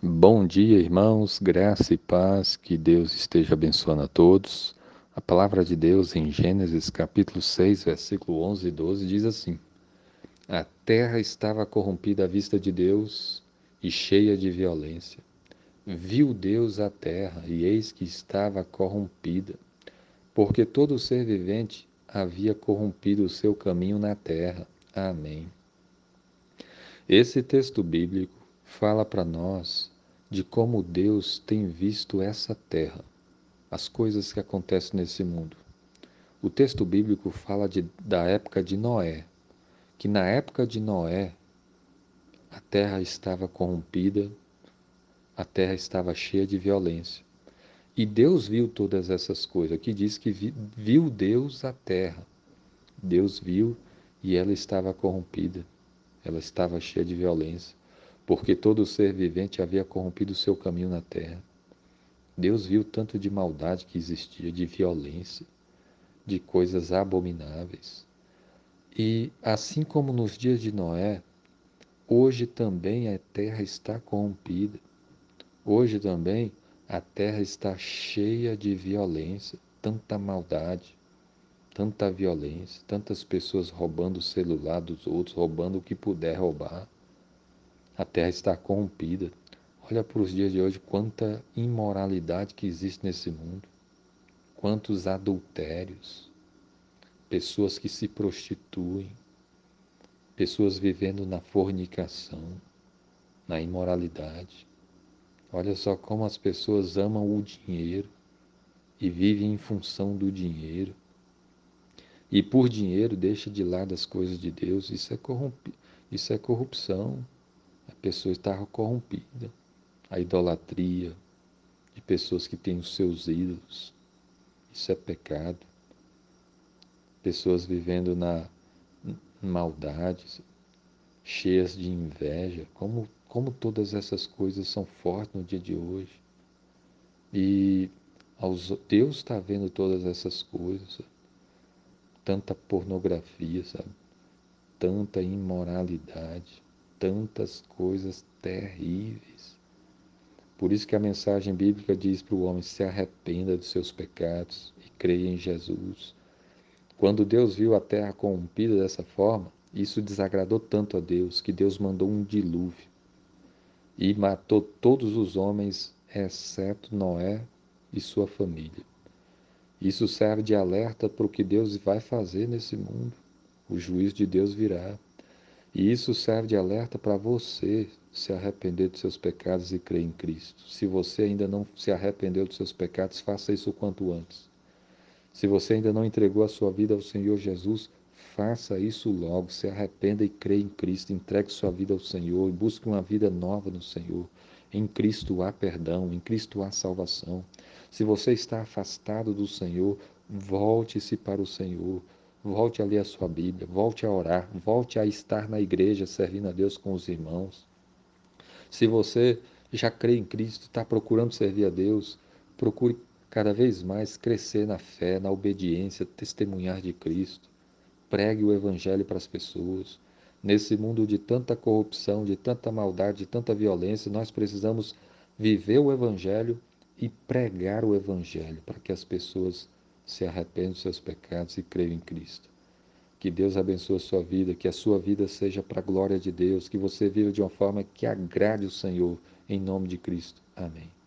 Bom dia, irmãos, graça e paz, que Deus esteja abençoando a todos. A palavra de Deus em Gênesis capítulo 6, versículo 11 e 12 diz assim: A terra estava corrompida à vista de Deus e cheia de violência. Viu Deus a terra e eis que estava corrompida, porque todo ser vivente havia corrompido o seu caminho na terra. Amém. Esse texto bíblico fala para nós de como Deus tem visto essa terra, as coisas que acontecem nesse mundo. O texto bíblico fala de, da época de Noé, que na época de Noé a terra estava corrompida, a terra estava cheia de violência. E Deus viu todas essas coisas. Aqui diz que viu Deus a terra. Deus viu e ela estava corrompida, ela estava cheia de violência porque todo ser vivente havia corrompido seu caminho na terra. Deus viu tanto de maldade que existia, de violência, de coisas abomináveis. E assim como nos dias de Noé, hoje também a terra está corrompida. Hoje também a terra está cheia de violência, tanta maldade, tanta violência, tantas pessoas roubando o celular dos outros, roubando o que puder roubar a terra está corrompida. Olha para os dias de hoje quanta imoralidade que existe nesse mundo. Quantos adultérios, pessoas que se prostituem, pessoas vivendo na fornicação, na imoralidade. Olha só como as pessoas amam o dinheiro e vivem em função do dinheiro. E por dinheiro deixa de lado as coisas de Deus. Isso é, corromp... Isso é corrupção pessoa está corrompida. A idolatria de pessoas que têm os seus ídolos. Isso é pecado. Pessoas vivendo na maldade, cheias de inveja. Como, como todas essas coisas são fortes no dia de hoje. E aos, Deus está vendo todas essas coisas. Tanta pornografia, sabe? Tanta imoralidade tantas coisas terríveis. Por isso que a mensagem bíblica diz para o homem: se arrependa dos seus pecados e creia em Jesus. Quando Deus viu a terra corrompida dessa forma, isso desagradou tanto a Deus que Deus mandou um dilúvio e matou todos os homens, exceto Noé e sua família. Isso serve de alerta para o que Deus vai fazer nesse mundo. O juízo de Deus virá. E isso serve de alerta para você se arrepender dos seus pecados e crer em Cristo. Se você ainda não se arrependeu dos seus pecados, faça isso o quanto antes. Se você ainda não entregou a sua vida ao Senhor Jesus, faça isso logo. Se arrependa e crê em Cristo. Entregue sua vida ao Senhor e busque uma vida nova no Senhor. Em Cristo há perdão, em Cristo há salvação. Se você está afastado do Senhor, volte-se para o Senhor. Volte a ler a sua Bíblia, volte a orar, volte a estar na igreja servindo a Deus com os irmãos. Se você já crê em Cristo, está procurando servir a Deus, procure cada vez mais crescer na fé, na obediência, testemunhar de Cristo. Pregue o Evangelho para as pessoas. Nesse mundo de tanta corrupção, de tanta maldade, de tanta violência, nós precisamos viver o Evangelho e pregar o Evangelho para que as pessoas se arrepende dos seus pecados e creio em Cristo. Que Deus abençoe a sua vida, que a sua vida seja para a glória de Deus, que você viva de uma forma que agrade o Senhor, em nome de Cristo. Amém.